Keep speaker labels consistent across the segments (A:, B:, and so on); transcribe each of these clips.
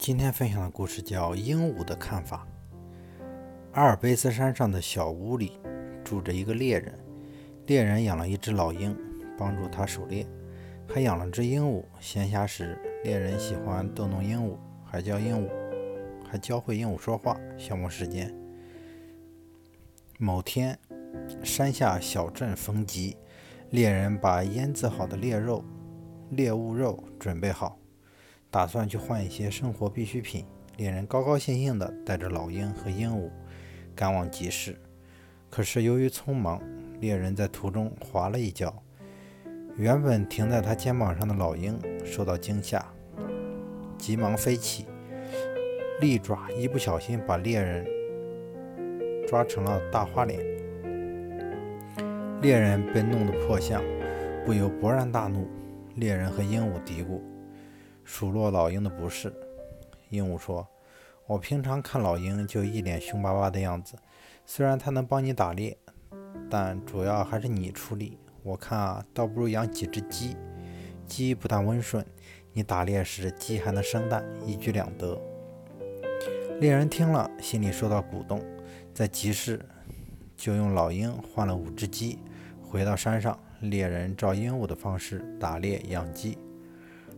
A: 今天分享的故事叫《鹦鹉的看法》。阿尔卑斯山上的小屋里住着一个猎人，猎人养了一只老鹰，帮助他狩猎，还养了只鹦鹉。闲暇时，猎人喜欢逗弄鹦鹉，还教鹦鹉，还教会鹦鹉说话，消磨时间。某天，山下小镇风急，猎人把腌制好的猎肉、猎物肉准备好。打算去换一些生活必需品，猎人高高兴兴地带着老鹰和鹦鹉赶往集市。可是由于匆忙，猎人在途中滑了一跤，原本停在他肩膀上的老鹰受到惊吓，急忙飞起，利爪一不小心把猎人抓成了大花脸。猎人被弄得破相，不由勃然大怒。猎人和鹦鹉嘀咕。数落老鹰的不是，鹦鹉说：“我平常看老鹰就一脸凶巴巴的样子，虽然它能帮你打猎，但主要还是你出力。我看啊，倒不如养几只鸡，鸡不但温顺，你打猎时鸡还能生蛋，一举两得。”猎人听了，心里受到鼓动，在集市就用老鹰换了五只鸡。回到山上，猎人照鹦鹉的方式打猎养鸡。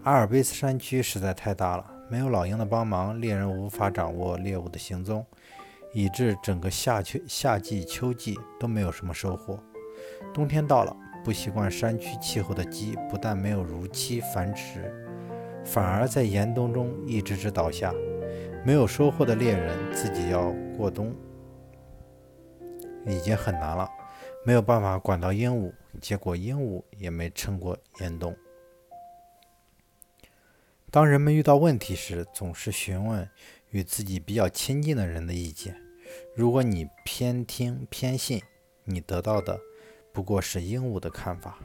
A: 阿尔卑斯山区实在太大了，没有老鹰的帮忙，猎人无法掌握猎物的行踪，以致整个夏秋夏季、秋季都没有什么收获。冬天到了，不习惯山区气候的鸡不但没有如期繁殖，反而在严冬中一只只倒下。没有收获的猎人自己要过冬已经很难了，没有办法管到鹦鹉，结果鹦鹉也没撑过严冬。当人们遇到问题时，总是询问与自己比较亲近的人的意见。如果你偏听偏信，你得到的不过是鹦鹉的看法。